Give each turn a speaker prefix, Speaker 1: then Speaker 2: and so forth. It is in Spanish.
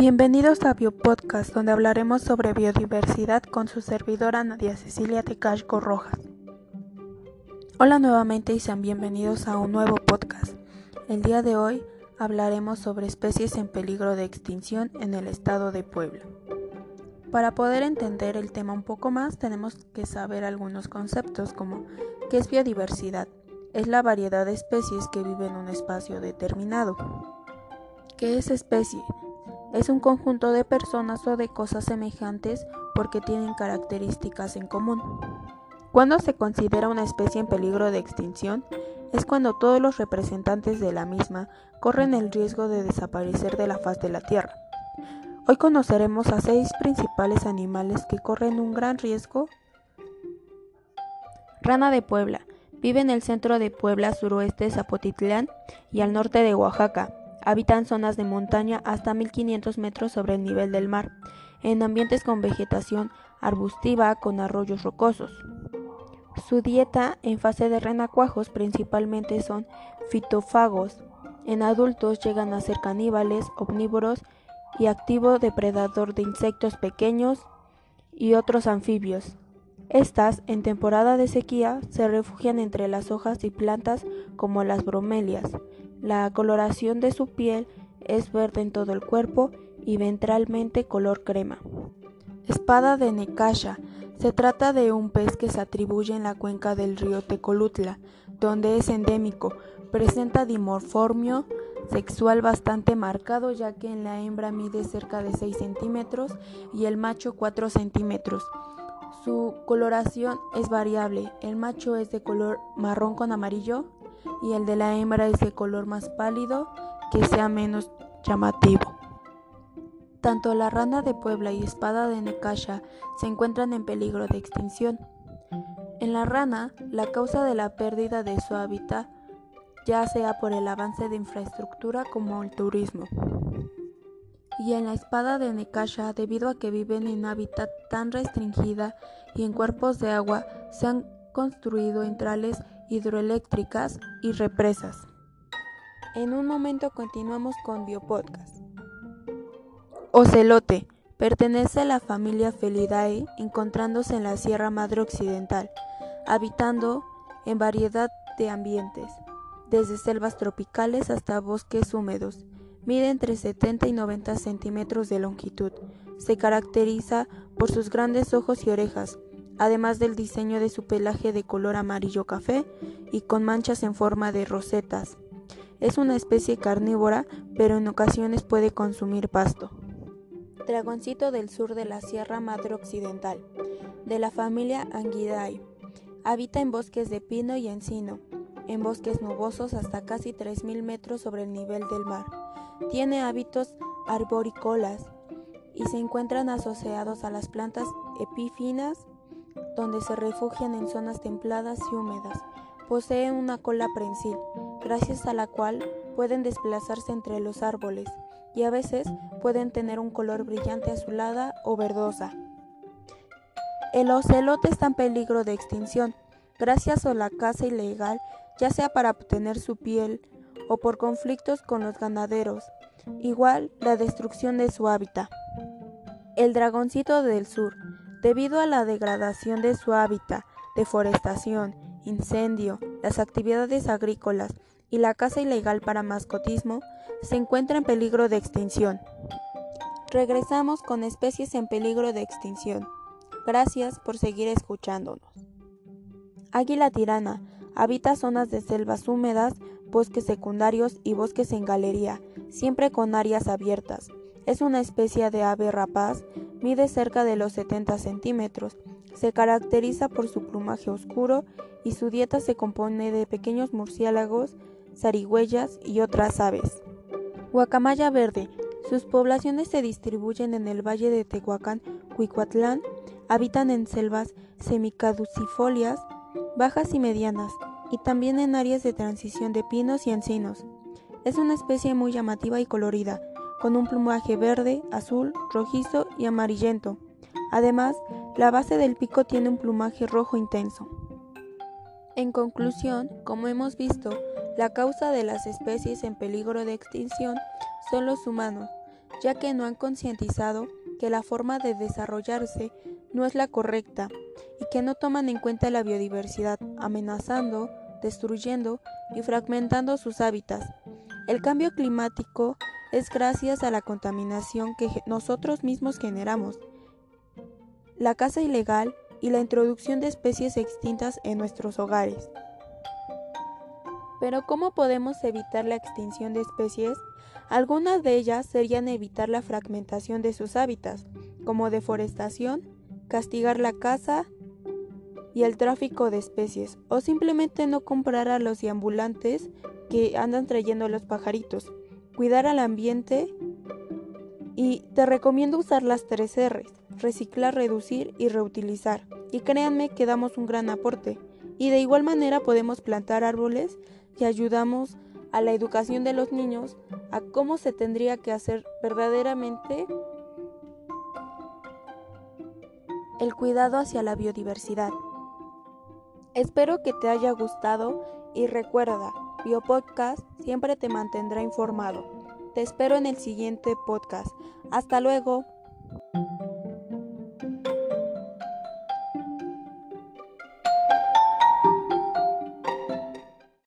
Speaker 1: Bienvenidos a Biopodcast, donde hablaremos sobre biodiversidad con su servidora Nadia Cecilia Tecasco Rojas. Hola nuevamente y sean bienvenidos a un nuevo podcast. El día de hoy hablaremos sobre especies en peligro de extinción en el estado de Puebla. Para poder entender el tema un poco más tenemos que saber algunos conceptos como qué es biodiversidad. Es la variedad de especies que viven en un espacio determinado. ¿Qué es especie? Es un conjunto de personas o de cosas semejantes porque tienen características en común. Cuando se considera una especie en peligro de extinción, es cuando todos los representantes de la misma corren el riesgo de desaparecer de la faz de la Tierra. Hoy conoceremos a seis principales animales que corren un gran riesgo. Rana de Puebla. Vive en el centro de Puebla, suroeste de Zapotitlán y al norte de Oaxaca. Habitan zonas de montaña hasta 1500 metros sobre el nivel del mar, en ambientes con vegetación arbustiva con arroyos rocosos. Su dieta en fase de renacuajos principalmente son fitófagos. En adultos llegan a ser caníbales, omnívoros y activo depredador de insectos pequeños y otros anfibios. Estas, en temporada de sequía, se refugian entre las hojas y plantas como las bromelias, la coloración de su piel es verde en todo el cuerpo y ventralmente color crema. Espada de Necasha. Se trata de un pez que se atribuye en la cuenca del río Tecolutla, donde es endémico. Presenta dimorformio sexual bastante marcado ya que en la hembra mide cerca de 6 centímetros y el macho 4 centímetros. Su coloración es variable. El macho es de color marrón con amarillo y el de la hembra es de color más pálido que sea menos llamativo. Tanto la rana de Puebla y espada de Necasha se encuentran en peligro de extinción. En la rana, la causa de la pérdida de su hábitat ya sea por el avance de infraestructura como el turismo. Y en la espada de Necasha, debido a que viven en hábitat tan restringida y en cuerpos de agua, se han construido entrales hidroeléctricas y represas. En un momento continuamos con Biopodcast. Ocelote. Pertenece a la familia Felidae, encontrándose en la Sierra Madre Occidental, habitando en variedad de ambientes, desde selvas tropicales hasta bosques húmedos. Mide entre 70 y 90 centímetros de longitud. Se caracteriza por sus grandes ojos y orejas, además del diseño de su pelaje de color amarillo café y con manchas en forma de rosetas. Es una especie carnívora, pero en ocasiones puede consumir pasto. Dragoncito del sur de la Sierra Madre Occidental, de la familia Anguidae. Habita en bosques de pino y encino, en bosques nubosos hasta casi 3.000 metros sobre el nivel del mar. Tiene hábitos arborícolas y se encuentran asociados a las plantas epífinas donde se refugian en zonas templadas y húmedas. Posee una cola prensil, gracias a la cual pueden desplazarse entre los árboles y a veces pueden tener un color brillante azulada o verdosa. El ocelote está en peligro de extinción gracias a la caza ilegal, ya sea para obtener su piel o por conflictos con los ganaderos, igual la destrucción de su hábitat. El dragoncito del sur Debido a la degradación de su hábitat, deforestación, incendio, las actividades agrícolas y la caza ilegal para mascotismo, se encuentra en peligro de extinción. Regresamos con especies en peligro de extinción. Gracias por seguir escuchándonos. Águila tirana habita zonas de selvas húmedas, bosques secundarios y bosques en galería, siempre con áreas abiertas. Es una especie de ave rapaz, mide cerca de los 70 centímetros, se caracteriza por su plumaje oscuro y su dieta se compone de pequeños murciélagos, zarigüeyas y otras aves. Guacamaya verde. Sus poblaciones se distribuyen en el valle de Tehuacán, Cuicuatlán, habitan en selvas semicaducifolias, bajas y medianas, y también en áreas de transición de pinos y encinos. Es una especie muy llamativa y colorida, con un plumaje verde, azul, rojizo y amarillento. Además, la base del pico tiene un plumaje rojo intenso. En conclusión, como hemos visto, la causa de las especies en peligro de extinción son los humanos, ya que no han concientizado que la forma de desarrollarse no es la correcta y que no toman en cuenta la biodiversidad, amenazando, destruyendo y fragmentando sus hábitats. El cambio climático es gracias a la contaminación que nosotros mismos generamos, la caza ilegal y la introducción de especies extintas en nuestros hogares. Pero ¿cómo podemos evitar la extinción de especies? Algunas de ellas serían evitar la fragmentación de sus hábitats, como deforestación, castigar la caza y el tráfico de especies, o simplemente no comprar a los deambulantes que andan trayendo los pajaritos, cuidar al ambiente y te recomiendo usar las tres R's, reciclar, reducir y reutilizar. Y créanme que damos un gran aporte. Y de igual manera podemos plantar árboles y ayudamos a la educación de los niños a cómo se tendría que hacer verdaderamente el cuidado hacia la biodiversidad. Espero que te haya gustado y recuerda, BioPodcast siempre te mantendrá informado. Te espero en el siguiente podcast. Hasta luego.